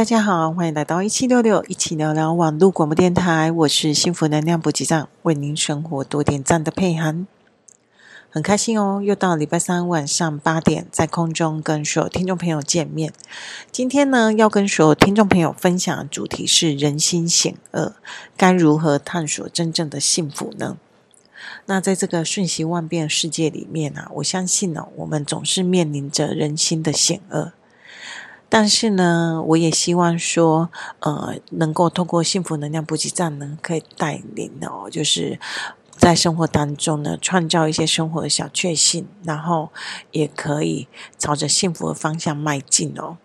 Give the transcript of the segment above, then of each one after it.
大家好，欢迎来到一七六六一起聊聊网络广播电台，我是幸福能量补给站，为您生活多点赞的佩涵，很开心哦，又到礼拜三晚上八点，在空中跟所有听众朋友见面。今天呢，要跟所有听众朋友分享的主题是人心险恶，该如何探索真正的幸福呢？那在这个瞬息万变世界里面啊，我相信呢、我们总是面临着人心的险恶。但是呢，我也希望说，呃，能够透过幸福能量补给站呢，可以带领哦，就是在生活当中呢，创造一些生活的小确幸，然后也可以朝着幸福的方向迈进哦。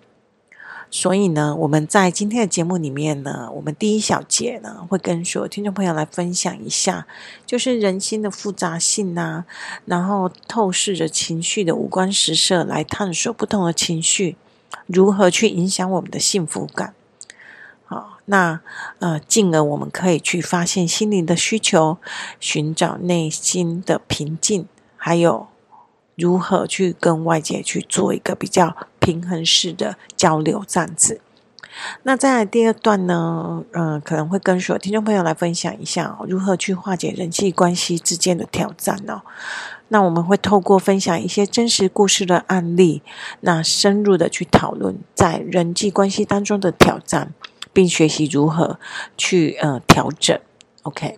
所以呢，我们在今天的节目里面呢，我们第一小节呢，会跟所有听众朋友来分享一下，就是人心的复杂性啊，然后透视着情绪的五光十色，来探索不同的情绪。如何去影响我们的幸福感？好，那呃，进而我们可以去发现心灵的需求，寻找内心的平静，还有如何去跟外界去做一个比较平衡式的交流，这样子。那再来第二段呢，嗯、可能会跟所有听众朋友来分享一下、如何去化解人际关系之间的挑战哦。那我们会透过分享一些真实故事的案例，那深入的去讨论在人际关系当中的挑战，并学习如何去呃调整。OK，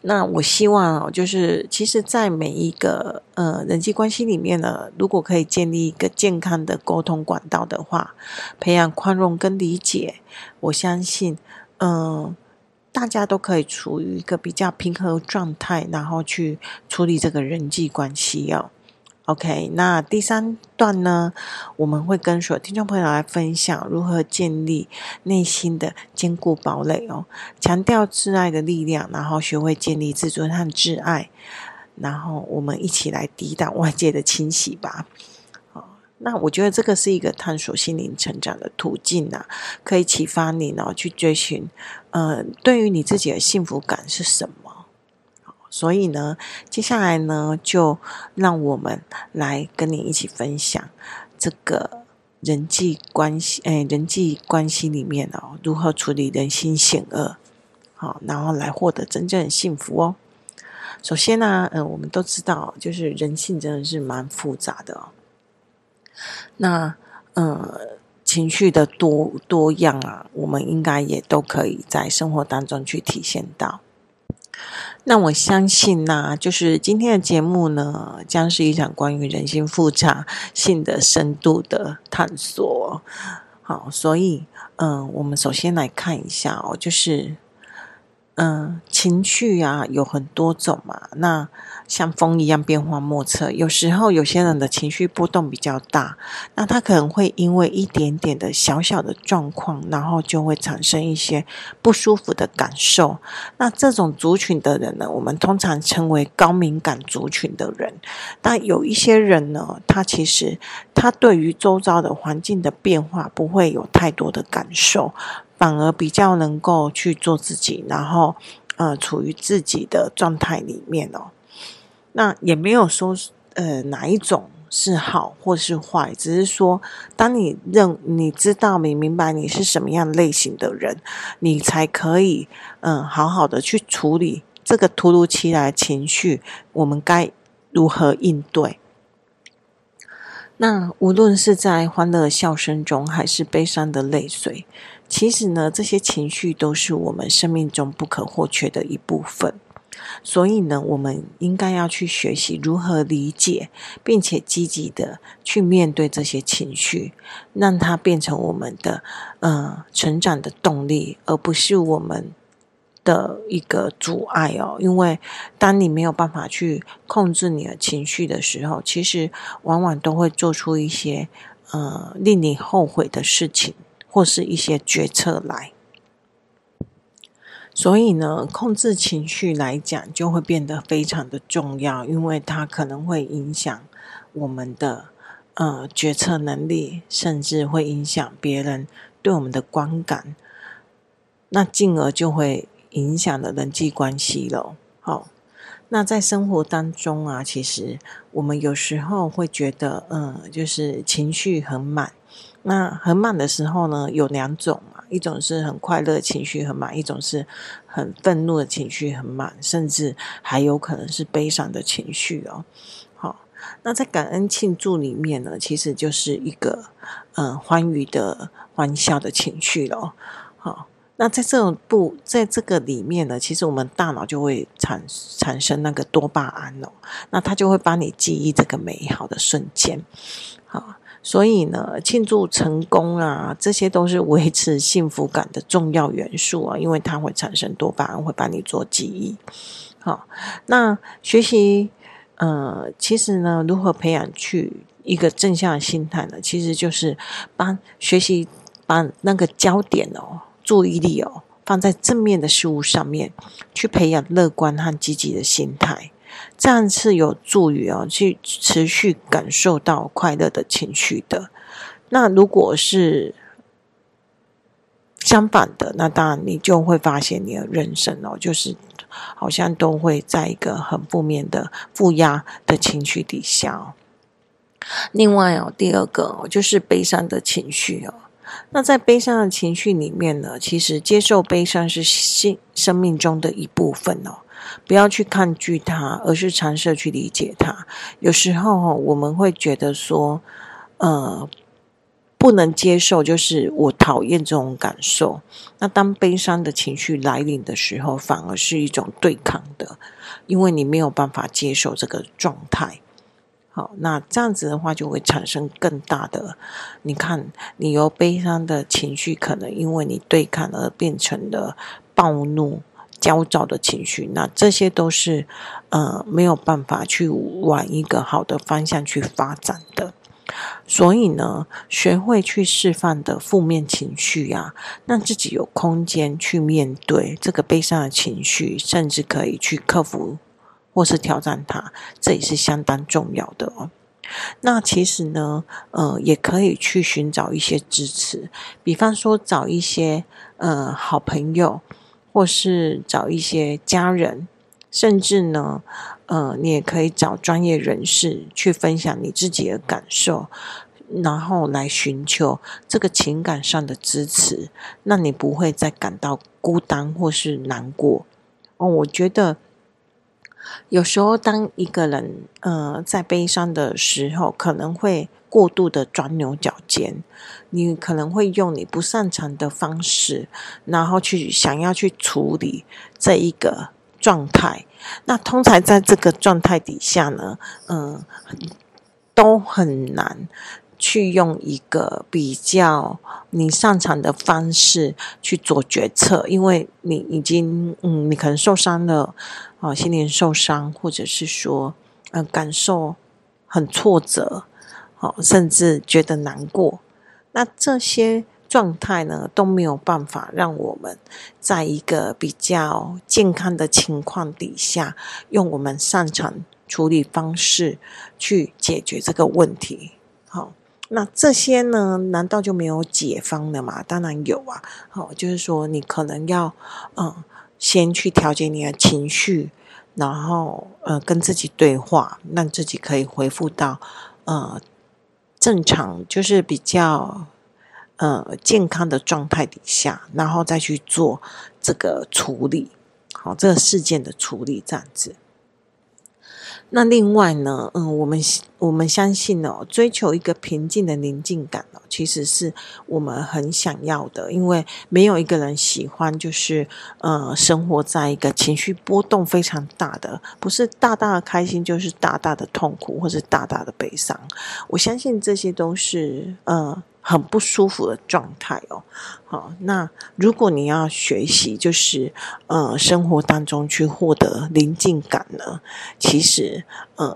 那我希望哦，就是其实，在每一个呃人际关系里面呢，如果可以建立一个健康的沟通管道的话，培养宽容跟理解，我相信，嗯、大家都可以处于一个比较平和状态，然后去处理这个人际关系哦。OK，那第三段呢，我们会跟所有听众朋友来分享如何建立内心的坚固堡垒哦，强调挚爱的力量，然后学会建立自尊和挚爱，然后我们一起来抵挡外界的侵袭吧。那我觉得这个是一个探索心灵成长的途径呐、啊，可以启发你呢去追寻，呃，对于你自己的幸福感是什么？所以呢，接下来呢，就让我们来跟你一起分享这个人际关系，哎，人际关系里面哦，如何处理人心险恶，好，然后来获得真正的幸福哦。首先呢，嗯、我们都知道，就是人性真的是蛮复杂的哦。那，呃，情绪的多多样啊，我们应该也都可以在生活当中去体现到。那我相信呢、就是今天的节目呢，将是一场关于人性复杂性的深度的探索。好，所以，嗯、我们首先来看一下哦，就是。嗯，情绪啊有很多种嘛，那像风一样变化莫测。有时候有些人的情绪波动比较大，那他可能会因为一点点的小小的状况，然后就会产生一些不舒服的感受。那这种族群的人呢，我们通常称为高敏感族群的人。但有一些人呢，他其实他对于周遭的环境的变化不会有太多的感受。反而比较能够去做自己，然后呃处于自己的状态里面哦。那也没有说呃哪一种是好或是坏，只是说当你认你知道你明白你是什么样类型的人，你才可以嗯、好好的去处理这个突如其来的情绪，我们该如何应对？那无论是在欢乐笑声中，还是悲伤的泪水。其实呢，这些情绪都是我们生命中不可或缺的一部分，所以呢，我们应该要去学习如何理解，并且积极的去面对这些情绪，让它变成我们的呃成长的动力，而不是我们的一个阻碍哦。因为当你没有办法去控制你的情绪的时候，其实往往都会做出一些呃令你后悔的事情。或是一些决策来，所以呢，控制情绪来讲就会变得非常的重要，因为它可能会影响我们的呃决策能力，甚至会影响别人对我们的观感，那进而就会影响了人际关系了。好，那在生活当中啊，其实我们有时候会觉得，嗯、就是情绪很满。那很满的时候呢，有两种嘛，一种是很快乐情绪很满，一种是很愤怒的情绪很满，甚至还有可能是悲伤的情绪哦。好，那在感恩庆祝里面呢，其实就是一个嗯欢愉的欢笑的情绪咯。好，那在这种不在这个里面呢，其实我们大脑就会产产生那个多巴胺哦，那它就会帮你记忆这个美好的瞬间。所以呢，庆祝成功啊，这些都是维持幸福感的重要元素啊，因为它会产生多巴胺，会帮你做记忆。好，那学习，呃，其实呢，如何培养去一个正向的心态呢？其实就是把学习把那个焦点哦，注意力哦，放在正面的事物上面，去培养乐观和积极的心态。这样是有助于哦，去持续感受到快乐的情绪的。那如果是相反的，那当然你就会发现你的人生哦，就是好像都会在一个很负面的负压的情绪底下哦。另外哦，第二个哦，就是悲伤的情绪哦。那在悲伤的情绪里面呢，其实接受悲伤是生生命中的一部分哦。不要去抗拒它，而是尝试去理解它。有时候我们会觉得说，呃，不能接受，就是我讨厌这种感受。那当悲伤的情绪来临的时候，反而是一种对抗的，因为你没有办法接受这个状态。好，那这样子的话，就会产生更大的。你看，你由悲伤的情绪，可能因为你对抗而变成了暴怒。焦躁的情绪，那这些都是呃没有办法去往一个好的方向去发展的。所以呢，学会去释放的负面情绪呀、啊，让自己有空间去面对这个悲伤的情绪，甚至可以去克服或是挑战它，这也是相当重要的哦。那其实呢，呃，也可以去寻找一些支持，比方说找一些呃好朋友。或是找一些家人，甚至呢，呃，你也可以找专业人士去分享你自己的感受，然后来寻求这个情感上的支持，那你不会再感到孤单或是难过。哦，我觉得有时候当一个人呃在悲伤的时候，可能会。过度的钻牛角尖，你可能会用你不擅长的方式，然后去想要去处理这一个状态。那通常在这个状态底下呢，嗯，都很难去用一个比较你擅长的方式去做决策，因为你已经，嗯，你可能受伤了，啊，心灵受伤，或者是说，嗯，感受很挫折。甚至觉得难过，那这些状态呢，都没有办法让我们在一个比较健康的情况底下，用我们擅长处理方式去解决这个问题。好，那这些呢，难道就没有解方了吗？当然有啊。好，就是说你可能要嗯，先去调节你的情绪，然后呃，跟自己对话，让自己可以恢复到呃。正常就是比较呃健康的状态底下，然后再去做这个处理，好，这个事件的处理这样子。那另外呢，嗯，我们我们相信哦，追求一个平静的宁静感哦，其实是我们很想要的，因为没有一个人喜欢就是呃生活在一个情绪波动非常大的，不是大大的开心，就是大大的痛苦，或是大大的悲伤。我相信这些都是呃。很不舒服的状态哦，好，那如果你要学习，就是呃，生活当中去获得宁静感呢，其实呃，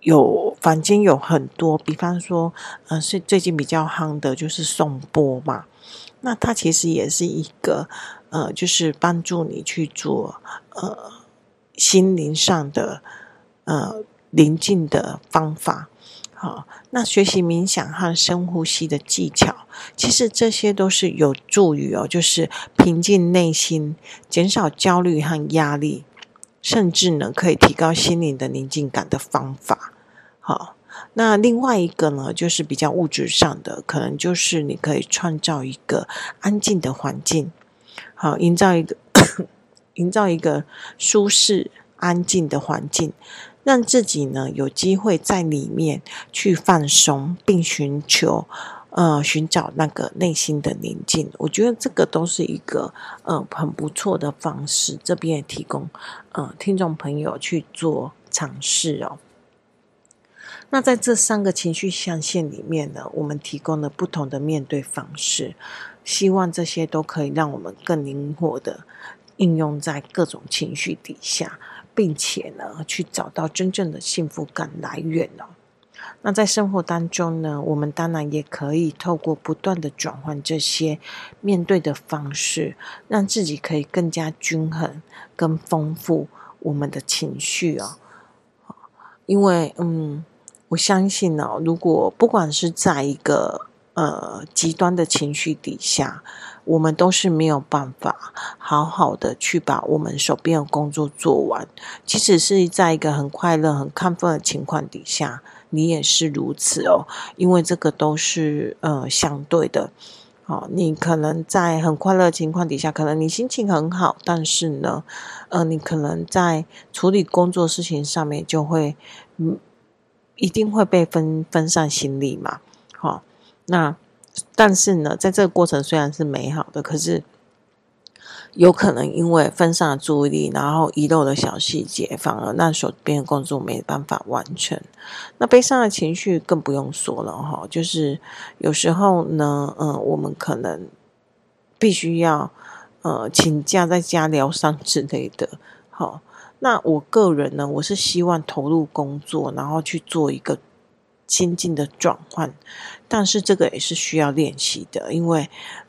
有坊间有很多，比方说呃，是最近比较夯的，就是颂钵嘛，那它其实也是一个呃，就是帮助你去做呃心灵上的呃宁静的方法。好，那学习冥想和深呼吸的技巧，其实这些都是有助于哦，就是平静内心、减少焦虑和压力，甚至呢可以提高心灵的宁静感的方法。好，那另外一个呢，就是比较物质上的，可能就是你可以创造一个安静的环境，好，营造一个 营造一个舒适安静的环境，让自己呢有机会在里面去放松，并寻求呃寻找那个内心的宁静。我觉得这个都是一个呃很不错的方式，这边也提供呃听众朋友去做尝试哦。那在这三个情绪象限里面呢，我们提供了不同的面对方式，希望这些都可以让我们更灵活的应用在各种情绪底下，并且呢，去找到真正的幸福感来源哦。那在生活当中呢，我们当然也可以透过不断的转换这些面对的方式，让自己可以更加均衡、更丰富我们的情绪哦。因为，嗯。我相信呢、如果不管是在一个呃极端的情绪底下，我们都是没有办法好好的去把我们手边的工作做完。即使是在一个很快乐、很亢奋的情况底下，你也是如此哦。因为这个都是呃相对的。好、哦，你可能在很快乐情况底下，可能你心情很好，但是呢，呃，你可能在处理工作事情上面就会嗯。一定会被分分散心力嘛？好、哦，那但是呢，在这个过程虽然是美好的，可是有可能因为分散了注意力，然后遗漏了小细节，反而让手边的工作没办法完成。那悲伤的情绪更不用说了哈、就是有时候呢，嗯、我们可能必须要呃请假在家疗伤之类的，好、那我个人呢，我是希望投入工作，然后去做一个心境的转换，但是这个也是需要练习的，因为，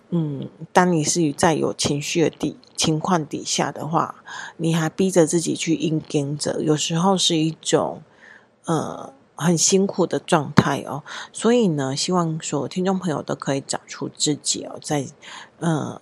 嗯，当你是在有情绪的底情况底下的话，你还逼着自己去硬跟着，有时候是一种呃很辛苦的状态哦。所以呢，希望所有听众朋友都可以找出自己哦，在呃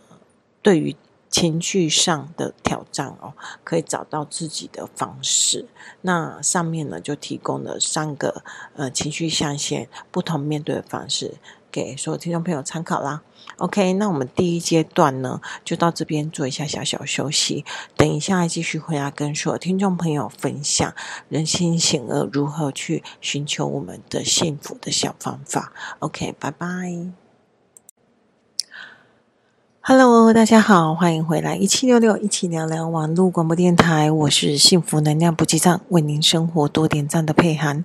对于。情绪上的挑战哦，可以找到自己的方式。那上面呢，就提供了三个呃情绪象限不同面对的方式，给所有听众朋友参考啦。OK，那我们第一阶段呢，就到这边做一下小小休息。等一下继续回来跟所有听众朋友分享人心险恶如何去寻求我们的幸福的小方法。OK，拜拜。Hello，大家好，欢迎回来一七六六一起聊聊网络广播电台，我是幸福能量补给站，为您生活多点赞的佩涵，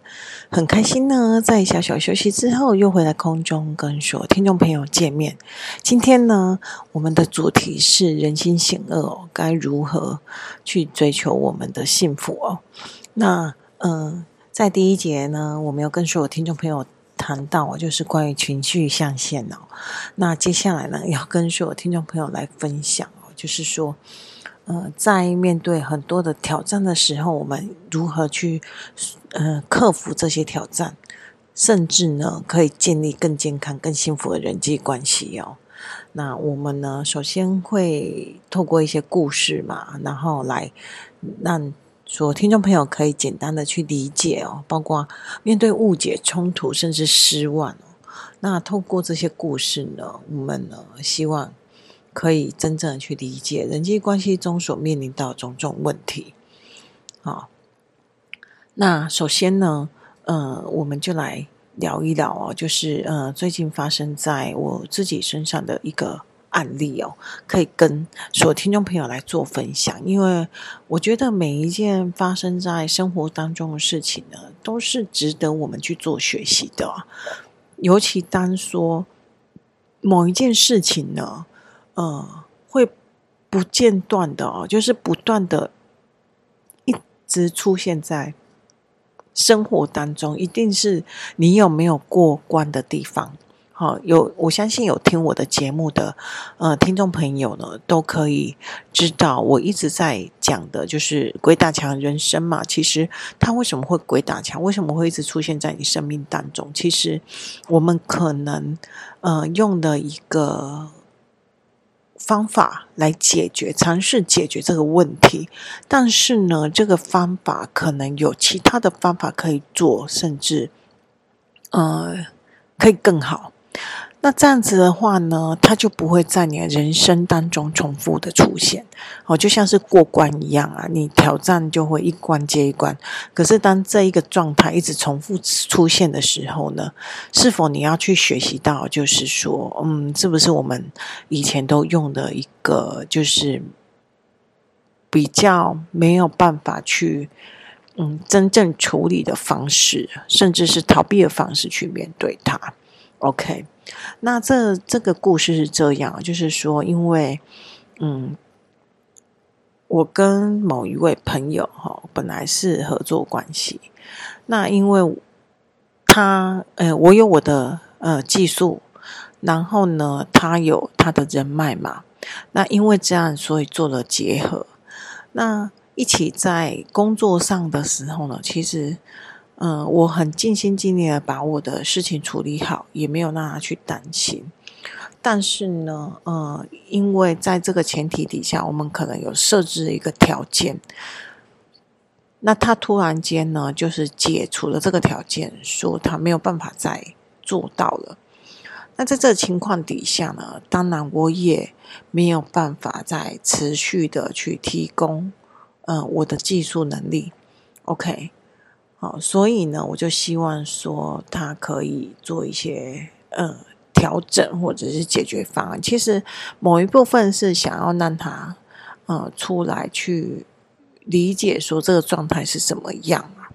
很开心呢，在小小休息之后又回来空中跟所有听众朋友见面。今天呢，我们的主题是人心险恶，该如何去追求我们的幸福哦？那嗯、在第一节呢，我们要跟所有听众朋友。谈到就是关于情绪象限哦，那接下来呢，要跟所有听众朋友来分享，就是说，呃，在面对很多的挑战的时候，我们如何去呃克服这些挑战，甚至呢，可以建立更健康、更幸福的人际关系哦。那我们呢，首先会透过一些故事嘛，然后来让。说听众朋友可以简单的去理解哦，包括面对误解、冲突，甚至失望哦。那透过这些故事呢，我们呢希望可以真正的去理解人际关系中所面临到种种问题。好，那首先呢，呃，我们就来聊一聊哦，就是呃，最近发生在我自己身上的一个。案例哦，可以跟所有听众朋友来做分享，因为我觉得每一件发生在生活当中的事情呢，都是值得我们去做学习的。尤其当说某一件事情呢，呃，会不间断的哦，就是不断的一直出现在生活当中，一定是你有没有过关的地方。好，有我相信有听我的节目的呃听众朋友呢，都可以知道我一直在讲的就是鬼打墙人生嘛。其实他为什么会鬼打墙？为什么会一直出现在你生命当中？其实我们可能呃用的一个方法来解决，尝试解决这个问题，但是呢，这个方法可能有其他的方法可以做，甚至呃，可以更好。那这样子的话呢，它就不会在你的人生当中重复的出现哦，就像是过关一样啊，你挑战就会一关接一关。可是当这一个状态一直重复出现的时候呢，是否你要去学习到，就是说，嗯，是不是我们以前都用的一个，就是比较没有办法去，嗯，真正处理的方式，甚至是逃避的方式去面对它？OK。那这这个故事是这样，就是说，因为，嗯，我跟某一位朋友哈，本来是合作关系。那因为他，呃，我有我的呃技术，然后呢，他有他的人脉嘛。那因为这样，所以做了结合。那一起在工作上的时候呢，其实。嗯，我很尽心尽力的把我的事情处理好，也没有让他去担心。但是呢，嗯，因为在这个前提底下，我们可能有设置一个条件。那他突然间呢，就是解除了这个条件，说他没有办法再做到了。那在这个情况底下呢，当然我也没有办法再持续的去提供，嗯，我的技术能力。OK。好，所以呢，我就希望说他可以做一些呃调整或者是解决方案。其实某一部分是想要让他呃出来去理解说这个状态是什么样啊。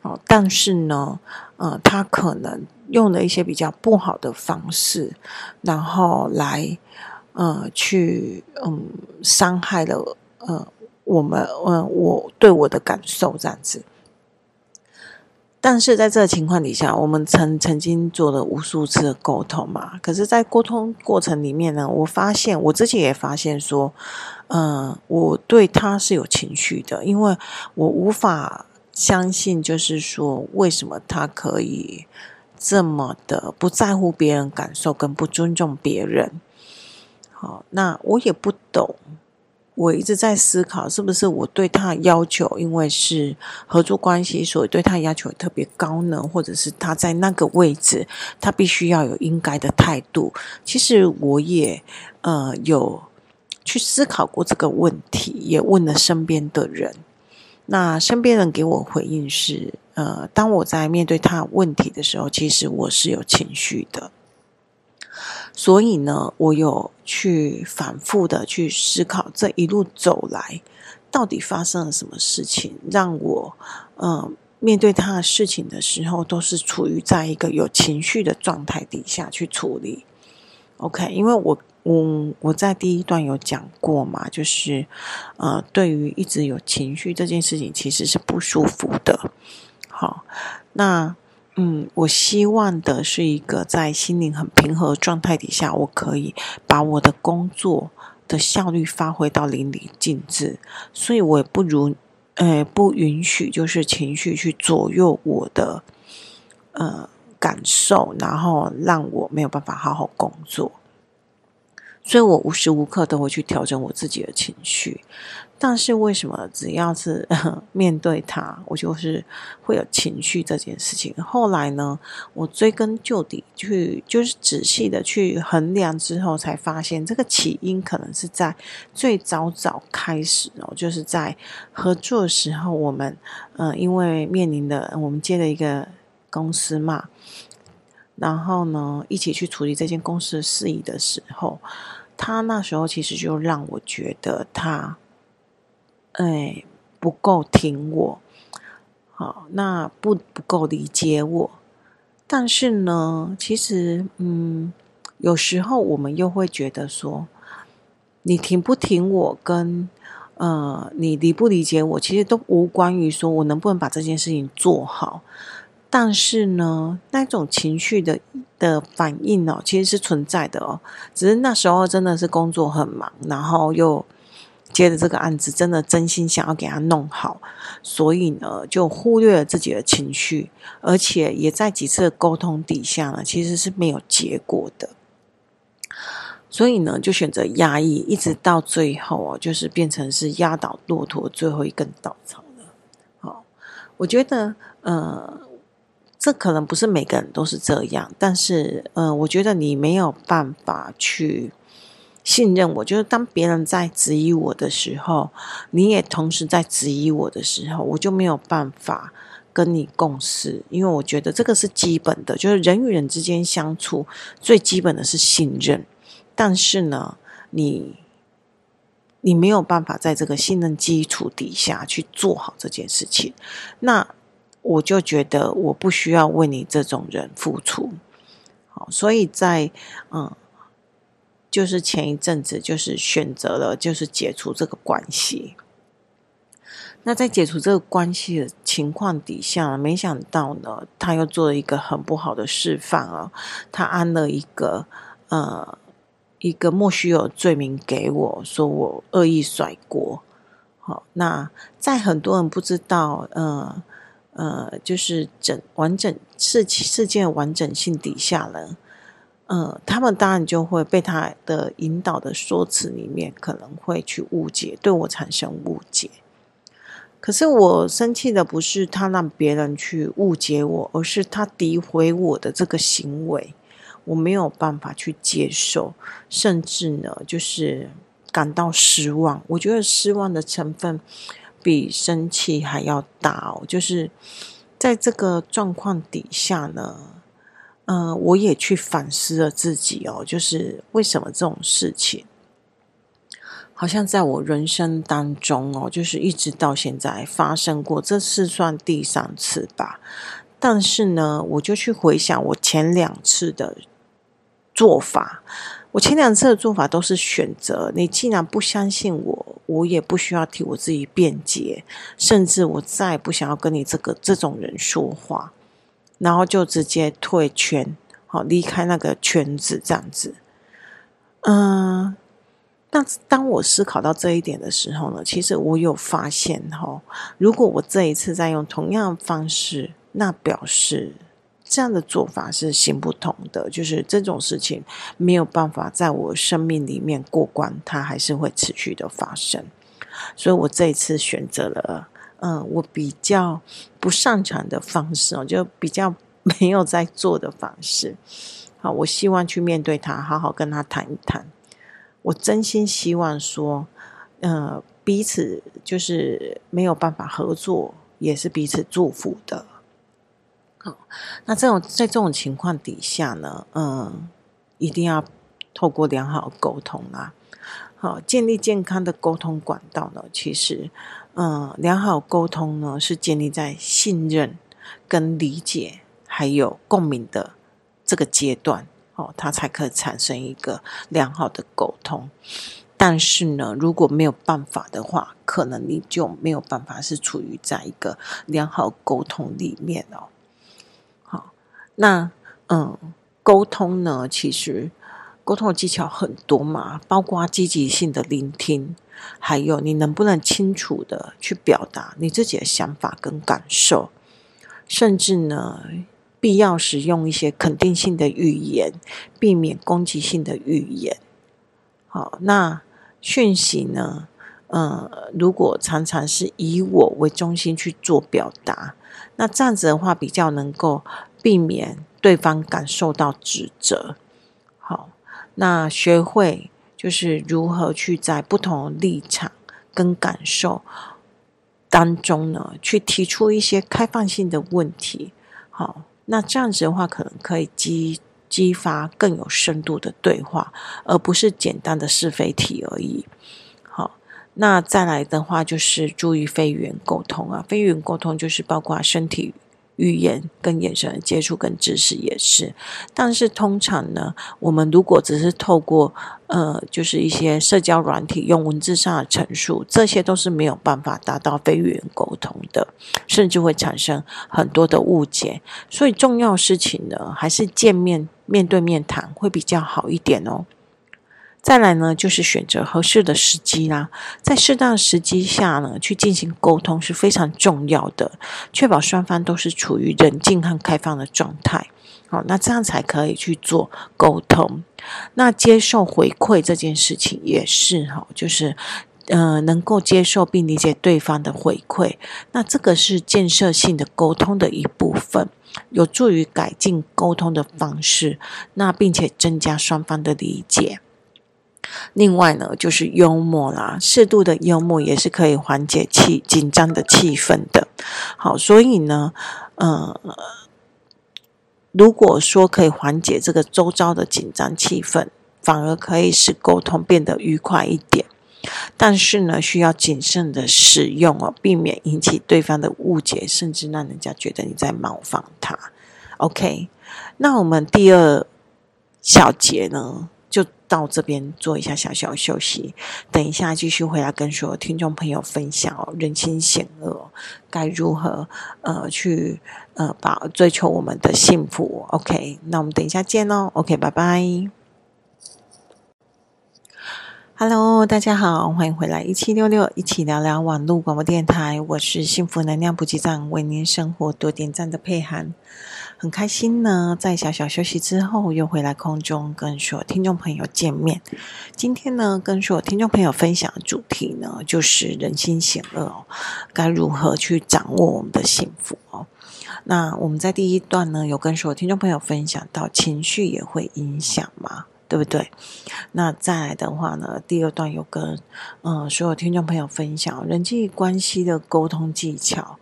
好，但是呢，呃，他可能用了一些比较不好的方式，然后来呃去嗯伤害了呃我们呃我对我的感受这样子。但是在这个情况底下，我们曾曾经做了无数次的沟通嘛。可是，在沟通过程里面呢，我发现我自己也发现说，嗯、我对他是有情绪的，因为我无法相信，就是说，为什么他可以这么的不在乎别人感受，跟不尊重别人。好，那我也不懂。我一直在思考，是不是我对他要求，因为是合作关系，所以对他要求特别高呢？或者是他在那个位置，他必须要有应该的态度？其实我也呃有去思考过这个问题，也问了身边的人。那身边人给我回应是：呃，当我在面对他问题的时候，其实我是有情绪的。所以呢，我有去反复的去思考，这一路走来，到底发生了什么事情，让我嗯面对他的事情的时候，都是处于在一个有情绪的状态底下去处理。OK，因为我我我在第一段有讲过嘛，就是呃，对于一直有情绪这件事情，其实是不舒服的。好，那。嗯，我希望的是一个在心灵很平和状态底下，我可以把我的工作的效率发挥到淋漓尽致，所以我也不如，呃，不允许就是情绪去左右我的呃感受，然后让我没有办法好好工作。所以我无时无刻都会去调整我自己的情绪，但是为什么只要是 面对他，我就是会有情绪这件事情？后来呢，我追根究底去，就是仔细的去衡量之后，才发现这个起因可能是在最早早开始哦，就是在合作时候，我们嗯，因为面临的我们接了一个公司嘛。然后呢，一起去处理这间公司的事宜的时候，他那时候其实就让我觉得他，哎，不够听我，好，那不不够理解我。但是呢，其实，嗯，有时候我们又会觉得说，你听不听我跟，呃，你理不理解我，其实都无关于说我能不能把这件事情做好。但是呢，那种情绪的的反应哦，其实是存在的哦。只是那时候真的是工作很忙，然后又接着这个案子，真的真心想要给他弄好，所以呢，就忽略了自己的情绪，而且也在几次的沟通底下呢，其实是没有结果的。所以呢，就选择压抑，一直到最后哦，就是变成是压倒骆驼最后一根稻草了。好，我觉得，呃。这可能不是每个人都是这样，但是，呃，我觉得你没有办法去信任我。就是当别人在质疑我的时候，你也同时在质疑我的时候，我就没有办法跟你共事，因为我觉得这个是基本的，就是人与人之间相处最基本的是信任。但是呢，你你没有办法在这个信任基础底下去做好这件事情，那。我就觉得我不需要为你这种人付出，好，所以在嗯，就是前一阵子就是选择了就是解除这个关系。那在解除这个关系的情况底下，没想到呢，他又做了一个很不好的示范啊，他安了一个呃一个莫须有罪名给我，说我恶意甩锅。好，那在很多人不知道呃。呃，就是整完整事事件完整性底下呢，呃，他们当然就会被他的引导的说辞里面可能会去误解，对我产生误解。可是我生气的不是他让别人去误解我，而是他诋毁我的这个行为，我没有办法去接受，甚至呢，就是感到失望。我觉得失望的成分。比生气还要大哦，就是在这个状况底下呢，呃，我也去反思了自己哦，就是为什么这种事情，好像在我人生当中哦，就是一直到现在发生过，这次算第三次吧。但是呢，我就去回想我前两次的做法。我前两次的做法都是选择，你既然不相信我，我也不需要替我自己辩解，甚至我再也不想要跟你这个这种人说话，然后就直接退圈，好离开那个圈子这样子。嗯，但当我思考到这一点的时候呢，其实我有发现哈，如果我这一次再用同样方式，那表示。这样的做法是行不通的，就是这种事情没有办法在我生命里面过关，它还是会持续的发生。所以我这一次选择了，嗯，我比较不擅长的方式哦，就比较没有在做的方式。好，我希望去面对他，好好跟他谈一谈。我真心希望说，嗯，彼此就是没有办法合作，也是彼此祝福的。好，那这种在这种情况底下呢，嗯，一定要透过良好沟通啊，好，建立健康的沟通管道呢，其实，嗯，良好沟通呢是建立在信任、跟理解还有共鸣的这个阶段，哦，它才可以产生一个良好的沟通。但是呢，如果没有办法的话，可能你就没有办法是处于在一个良好沟通里面哦。好那嗯，沟通呢，其实沟通的技巧很多嘛，包括积极性的聆听，还有你能不能清楚的去表达你自己的想法跟感受，甚至呢，必要时用一些肯定性的语言，避免攻击性的语言。好，那讯息呢，嗯，如果常常是以我为中心去做表达，那这样子的话，比较能够。避免对方感受到指责。好，那学会就是如何去在不同立场跟感受当中呢，去提出一些开放性的问题。好，那这样子的话，可能可以激激发更有深度的对话，而不是简单的是非题而已。好，那再来的话，就是注意非语言沟通啊，非语言沟通就是包括身体。语言跟眼神的接触跟知识也是，但是通常呢，我们如果只是透过呃，就是一些社交软体用文字上的陈述，这些都是没有办法达到非语言沟通的，甚至会产生很多的误解。所以重要事情呢，还是见面面对面谈会比较好一点哦。再来呢，就是选择合适的时机啦，在适当的时机下呢，去进行沟通是非常重要的，确保双方都是处于冷静和开放的状态。好，那这样才可以去做沟通。那接受回馈这件事情也是哈，就是呃，能够接受并理解对方的回馈，那这个是建设性的沟通的一部分，有助于改进沟通的方式，那并且增加双方的理解。另外呢，就是幽默啦，适度的幽默也是可以缓解气紧张的气氛的。好，所以呢，呃，如果说可以缓解这个周遭的紧张气氛，反而可以使沟通变得愉快一点。但是呢，需要谨慎的使用哦，避免引起对方的误解，甚至让人家觉得你在模仿他。OK，那我们第二小节呢，到这边做一下小小休息，等一下继续回来跟所有听众朋友分享哦，人心险恶，该如何呃去呃把追求我们的幸福？OK，那我们等一下见哦，OK，拜拜。Hello，大家好，欢迎回来一七六六，一起聊聊网络广播电台。我是幸福能量补给站，为您生活多点赞的佩涵，很开心呢，在小小休息之后又回来空中跟所有听众朋友见面。今天呢，跟所有听众朋友分享的主题呢，就是人心险恶哦，该如何去掌握我们的幸福哦？那我们在第一段呢，有跟所有听众朋友分享到，情绪也会影响吗？对不对？那再来的话呢，第二段有跟嗯、所有听众朋友分享人际关系的沟通技巧。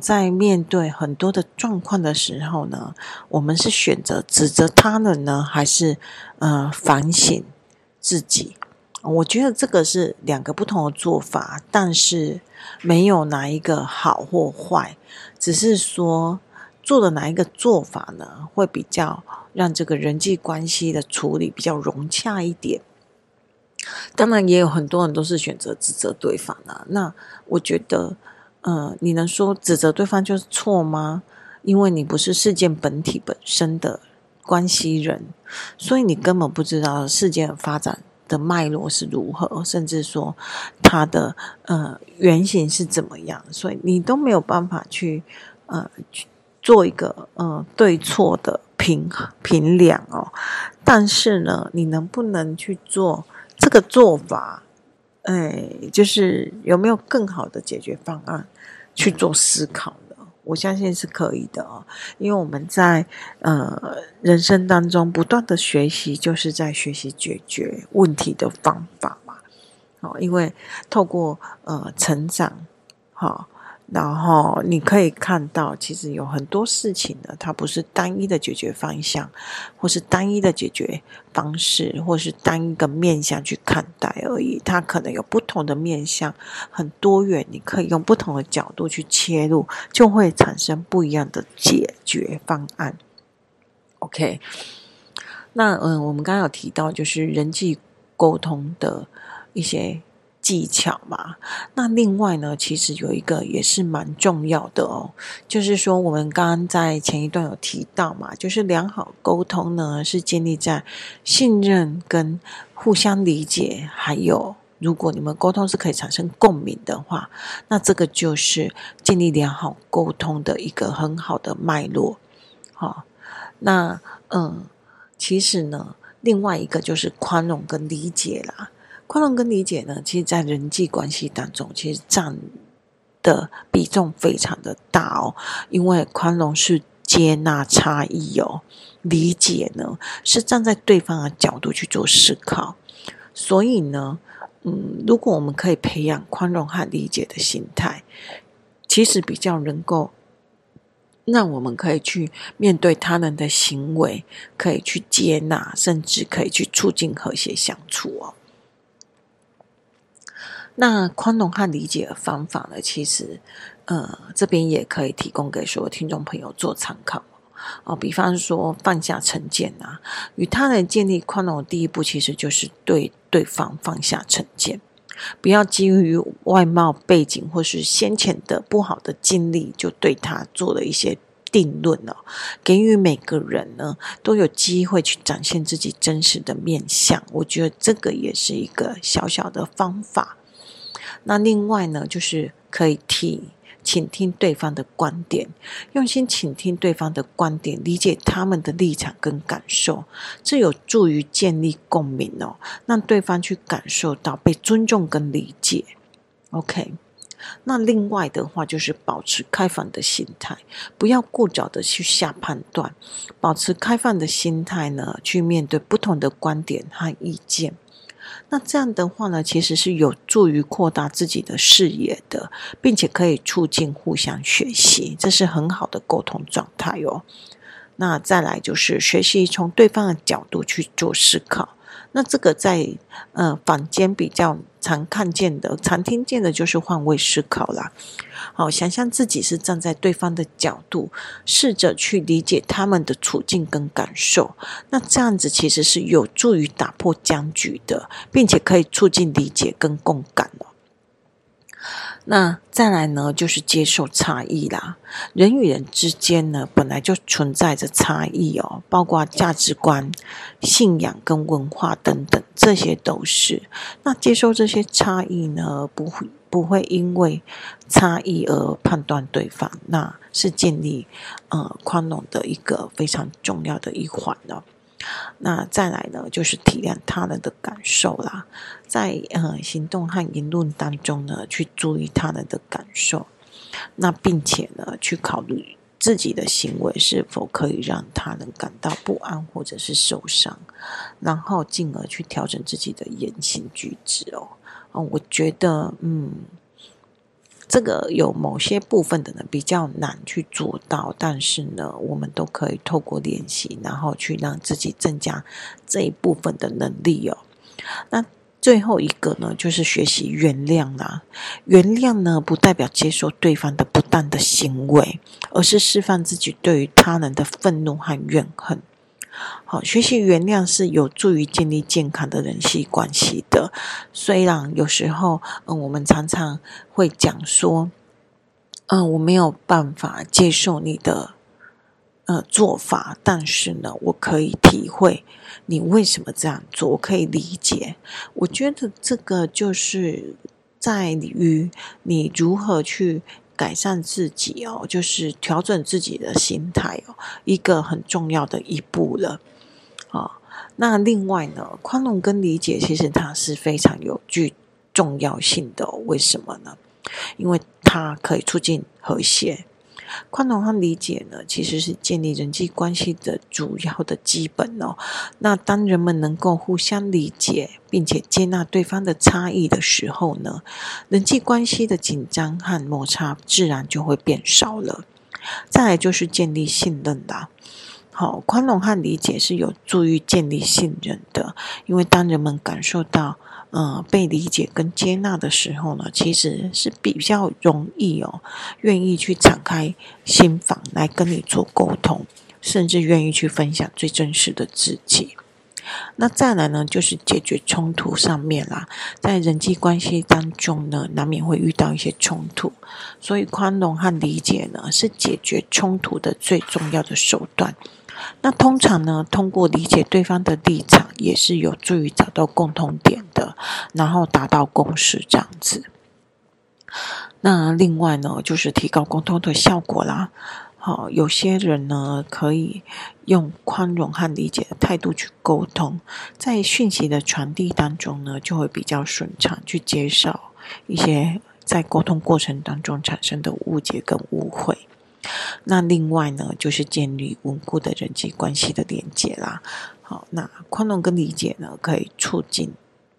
在面对很多的状况的时候呢，我们是选择指责他人呢，还是呃反省自己？我觉得这个是两个不同的做法，但是没有哪一个好或坏，只是说做的哪一个做法呢，会比较。让这个人际关系的处理比较融洽一点。当然，也有很多人都是选择指责对方啊。那我觉得，呃，你能说指责对方就是错吗？因为你不是事件本体本身的关系人，所以你根本不知道事件发展的脉络是如何，甚至说它的呃原型是怎么样，所以你都没有办法去呃去做一个呃对错的。评评量哦，但是呢，你能不能去做这个做法？哎，就是有没有更好的解决方案去做思考的？我相信是可以的哦，因为我们在呃人生当中不断的学习，就是在学习解决问题的方法嘛。哦，因为透过呃成长，好、然后你可以看到，其实有很多事情呢，它不是单一的解决方向，或是单一的解决方式，或是单一个面向去看待而已。它可能有不同的面向，很多元，你可以用不同的角度去切入，就会产生不一样的解决方案。OK，那嗯，我们刚刚有提到，就是人际沟通的一些。技巧嘛，那另外呢，其实有一个也是蛮重要的哦，就是说我们刚刚在前一段有提到嘛，就是良好沟通呢是建立在信任跟互相理解，还有如果你们沟通是可以产生共鸣的话，那这个就是建立良好沟通的一个很好的脉络。好，那嗯，其实呢，另外一个就是宽容跟理解啦。宽容跟理解呢，其实，在人际关系当中，其实占的比重非常的大哦。因为宽容是接纳差异哦，理解呢是站在对方的角度去做思考。所以呢，嗯，如果我们可以培养宽容和理解的心态，其实比较能够让我们可以去面对他人的行为，可以去接纳，甚至可以去促进和谐相处哦。那宽容和理解的方法呢？其实，呃，这边也可以提供给所有听众朋友做参考哦。比方说，放下成见啊，与他人建立宽容的第一步，其实就是对对方放下成见，不要基于外貌背景或是先前的不好的经历，就对他做了一些定论了。给予每个人呢，都有机会去展现自己真实的面相。我觉得这个也是一个小小的方法。那另外呢，就是可以体倾听对方的观点，用心倾听对方的观点，理解他们的立场跟感受，这有助于建立共鸣哦，让对方去感受到被尊重跟理解。OK。那另外的话，就是保持开放的心态，不要过早的去下判断，保持开放的心态呢，去面对不同的观点和意见。那这样的话呢，其实是有助于扩大自己的视野的，并且可以促进互相学习，这是很好的沟通状态哦。那再来就是学习从对方的角度去做思考。那这个在呃坊间比较常看见的、常听见的，就是换位思考啦。好，想象自己是站在对方的角度，试着去理解他们的处境跟感受。那这样子其实是有助于打破僵局的，并且可以促进理解跟共感哦。那再来呢，就是接受差异啦。人与人之间呢，本来就存在着差异哦，包括价值观、信仰跟文化等等，这些都是。那接受这些差异呢，不会不会因为差异而判断对方，那是建立呃宽容的一个非常重要的一环哦。那再来呢，就是体谅他人的感受啦，在呃行动和言论当中呢，去注意他人的感受，那并且呢，去考虑自己的行为是否可以让他人感到不安或者是受伤，然后进而去调整自己的言行举止哦。哦，我觉得嗯。这个有某些部分的人比较难去做到，但是呢，我们都可以透过练习，然后去让自己增加这一部分的能力哦。那最后一个呢，就是学习原谅啦。原谅呢，不代表接受对方的不当的行为，而是释放自己对于他人的愤怒和怨恨。好，学习原谅是有助于建立健康的人际关系的。虽然有时候，嗯，我们常常会讲说，嗯，我没有办法接受你的，呃，做法，但是呢，我可以体会你为什么这样做，我可以理解。我觉得这个就是在于你如何去。改善自己哦，就是调整自己的心态哦，一个很重要的一步了。啊，那另外呢，宽容跟理解其实它是非常有具重要性的。为什么呢？因为它可以促进和谐。宽容和理解呢，其实是建立人际关系的主要的基本哦。那当人们能够互相理解，并且接纳对方的差异的时候呢，人际关系的紧张和摩擦自然就会变少了。再来就是建立信任啦。好，宽容和理解是有助于建立信任的，因为当人们感受到。嗯，被理解跟接纳的时候呢，其实是比较容易哦，愿意去敞开心房来跟你做沟通，甚至愿意去分享最真实的自己。那再来呢，就是解决冲突上面啦，在人际关系当中呢，难免会遇到一些冲突，所以宽容和理解呢，是解决冲突的最重要的手段。那通常呢，通过理解对方的立场，也是有助于找到共同点的，然后达到共识这样子。那另外呢，就是提高沟通的效果啦。好，有些人呢，可以用宽容和理解的态度去沟通，在讯息的传递当中呢，就会比较顺畅，去减少一些在沟通过程当中产生的误解跟误会。那另外呢，就是建立稳固的人际关系的连接啦。好，那宽容跟理解呢，可以促进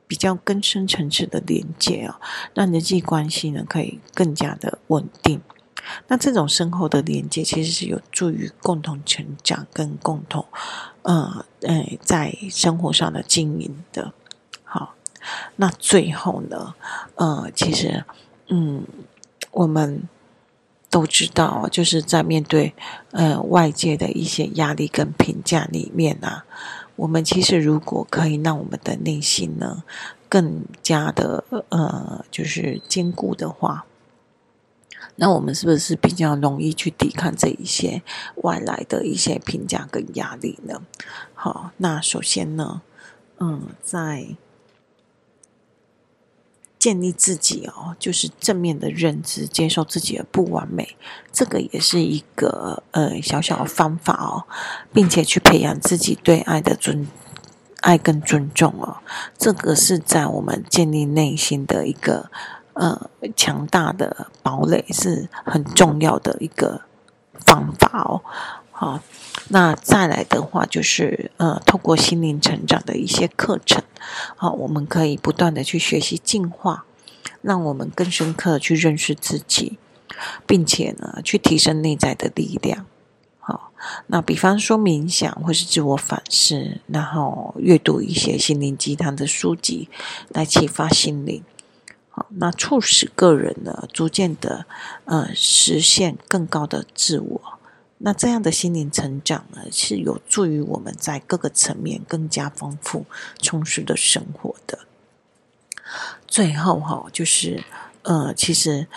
比较更深层次的连接啊，让人际关系呢可以更加的稳定。那这种深厚的连接，其实是有助于共同成长跟共同，呃，呃，在生活上的经营的。好，那最后呢，呃，其实，嗯，我们。都知道，就是在面对呃外界的一些压力跟评价里面啊，我们其实如果可以让我们的内心呢更加的呃就是坚固的话，那我们是不是比较容易去抵抗这一些外来的一些评价跟压力呢？好，那首先呢，嗯，在。建立自己哦，就是正面的认知，接受自己的不完美，这个也是一个呃小小的方法哦，并且去培养自己对爱的尊爱跟尊重哦，这个是在我们建立内心的一个呃强大的堡垒，是很重要的一个方法哦。好，那再来的话就是呃，透过心灵成长的一些课程，好，我们可以不断的去学习进化，让我们更深刻的去认识自己，并且呢，去提升内在的力量。好，那比方说冥想或是自我反思，然后阅读一些心灵鸡汤的书籍，来启发心灵。好，那促使个人呢，逐渐的呃，实现更高的自我。那这样的心灵成长呢，是有助于我们在各个层面更加丰富、充实的生活的。最后哈，就是呃，其实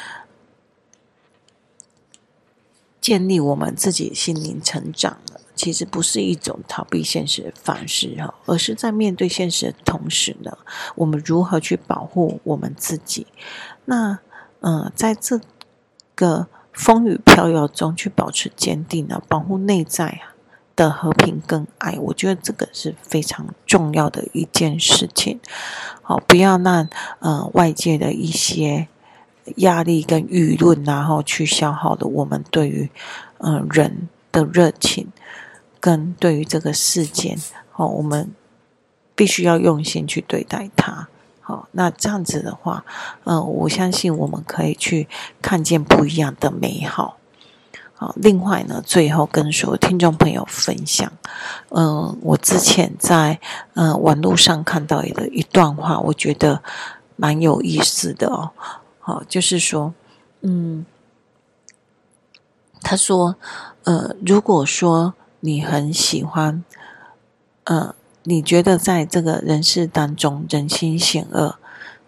建立我们自己心灵成长呢，其实不是一种逃避现实的方式哈，而是在面对现实的同时呢，我们如何去保护我们自己？那呃，在这个。风雨飘摇中去保持坚定的保护内在啊的和平跟爱，我觉得这个是非常重要的一件事情。好，不要让呃外界的一些压力跟舆论，然后去消耗了我们对于呃人的热情，跟对于这个事件，好，我们必须要用心去对待它。好，那这样子的话，嗯、我相信我们可以去看见不一样的美好。好，另外呢，最后跟所有听众朋友分享，嗯、我之前在嗯、网络上看到的一段话，我觉得蛮有意思的哦。好，就是说，嗯，他说，呃，如果说你很喜欢，嗯、你觉得在这个人世当中，人心险恶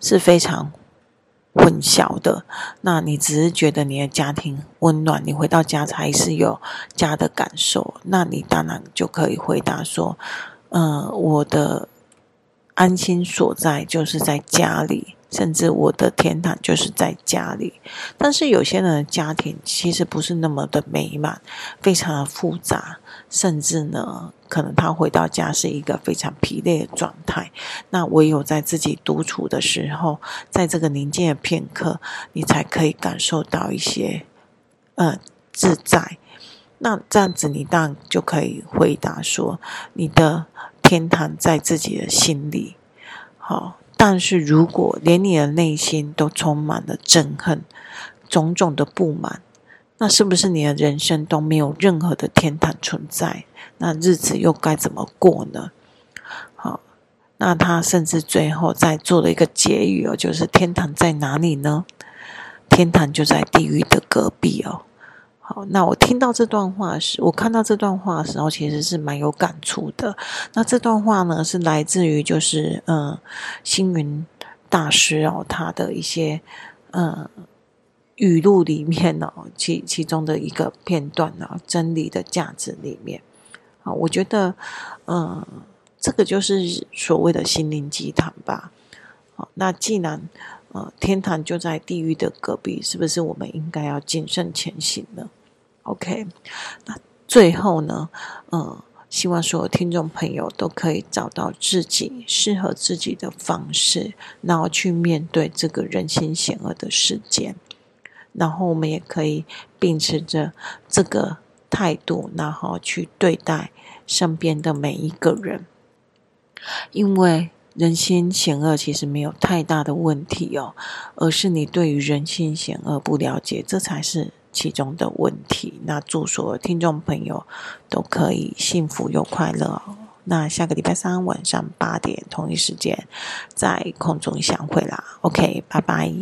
是非常混淆的。那你只是觉得你的家庭温暖，你回到家才是有家的感受。那你当然就可以回答说：“嗯、我的安心所在就是在家里。”甚至我的天堂就是在家里，但是有些人的家庭其实不是那么的美满，非常的复杂，甚至呢，可能他回到家是一个非常疲累的状态。那唯有在自己独处的时候，在这个宁静的片刻，你才可以感受到一些呃自在。那这样子，你当然就可以回答说，你的天堂在自己的心里，好。但是如果连你的内心都充满了憎恨、种种的不满，那是不是你的人生都没有任何的天堂存在？那日子又该怎么过呢？好，那他甚至最后在做了一个结语哦，就是天堂在哪里呢？天堂就在地狱的隔壁哦。好，那我听到这段话时，我看到这段话的时候，其实是蛮有感触的。那这段话呢，是来自于就是嗯，星云大师哦，他的一些嗯语录里面哦，其其中的一个片段哦，真理的价值里面啊，我觉得嗯，这个就是所谓的心灵鸡汤吧。好，那既然呃天堂就在地狱的隔壁，是不是我们应该要谨慎前行呢？OK，那最后呢，嗯，希望所有听众朋友都可以找到自己适合自己的方式，然后去面对这个人心险恶的世界。然后我们也可以秉持着这个态度，然后去对待身边的每一个人，因为人心险恶其实没有太大的问题哦，而是你对于人心险恶不了解，这才是。其中的问题，那祝所有听众朋友都可以幸福又快乐。那下个礼拜三晚上八点同一时间在空中相会啦。OK，拜拜。